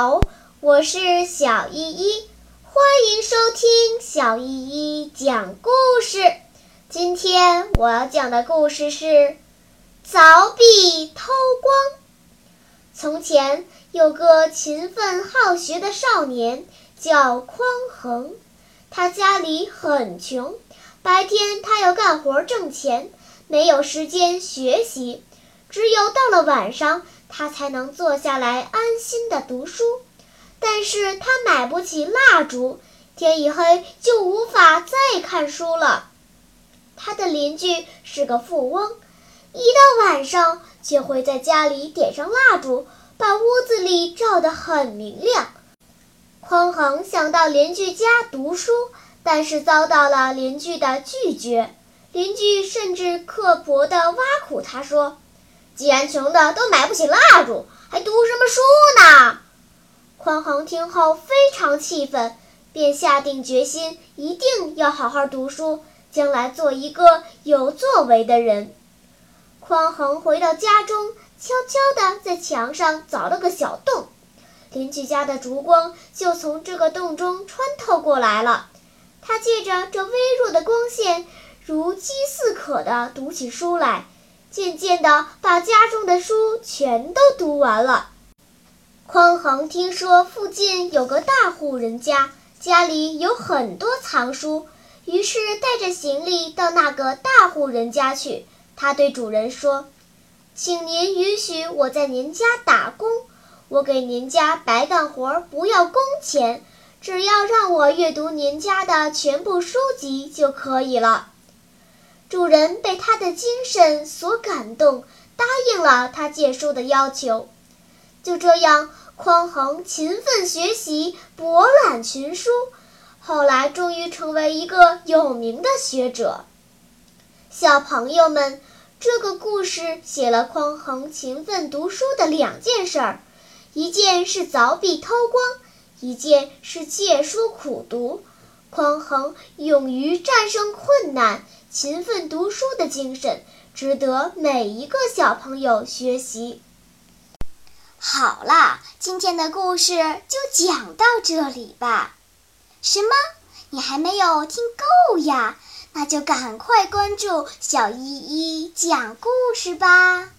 好我是小依依，欢迎收听小依依讲故事。今天我要讲的故事是《凿壁偷光》。从前有个勤奋好学的少年，叫匡衡。他家里很穷，白天他要干活挣钱，没有时间学习，只有到了晚上。他才能坐下来安心的读书，但是他买不起蜡烛，天一黑就无法再看书了。他的邻居是个富翁，一到晚上就会在家里点上蜡烛，把屋子里照得很明亮。匡衡想到邻居家读书，但是遭到了邻居的拒绝，邻居甚至刻薄地挖苦他说。既然穷的都买不起蜡烛，还读什么书呢？匡衡听后非常气愤，便下定决心，一定要好好读书，将来做一个有作为的人。匡衡回到家中，悄悄地在墙上凿了个小洞，邻居家的烛光就从这个洞中穿透过来了。他借着这微弱的光线，如饥似渴地读起书来。渐渐地，把家中的书全都读完了。匡衡听说附近有个大户人家，家里有很多藏书，于是带着行李到那个大户人家去。他对主人说：“请您允许我在您家打工，我给您家白干活，不要工钱，只要让我阅读您家的全部书籍就可以了。”主人被他的精神所感动，答应了他借书的要求。就这样，匡衡勤奋学习，博览群书，后来终于成为一个有名的学者。小朋友们，这个故事写了匡衡勤奋读书的两件事儿：一件是凿壁偷光，一件是借书苦读。匡衡勇于战胜困难。勤奋读书的精神值得每一个小朋友学习。好啦，今天的故事就讲到这里吧。什么？你还没有听够呀？那就赶快关注小依依讲故事吧。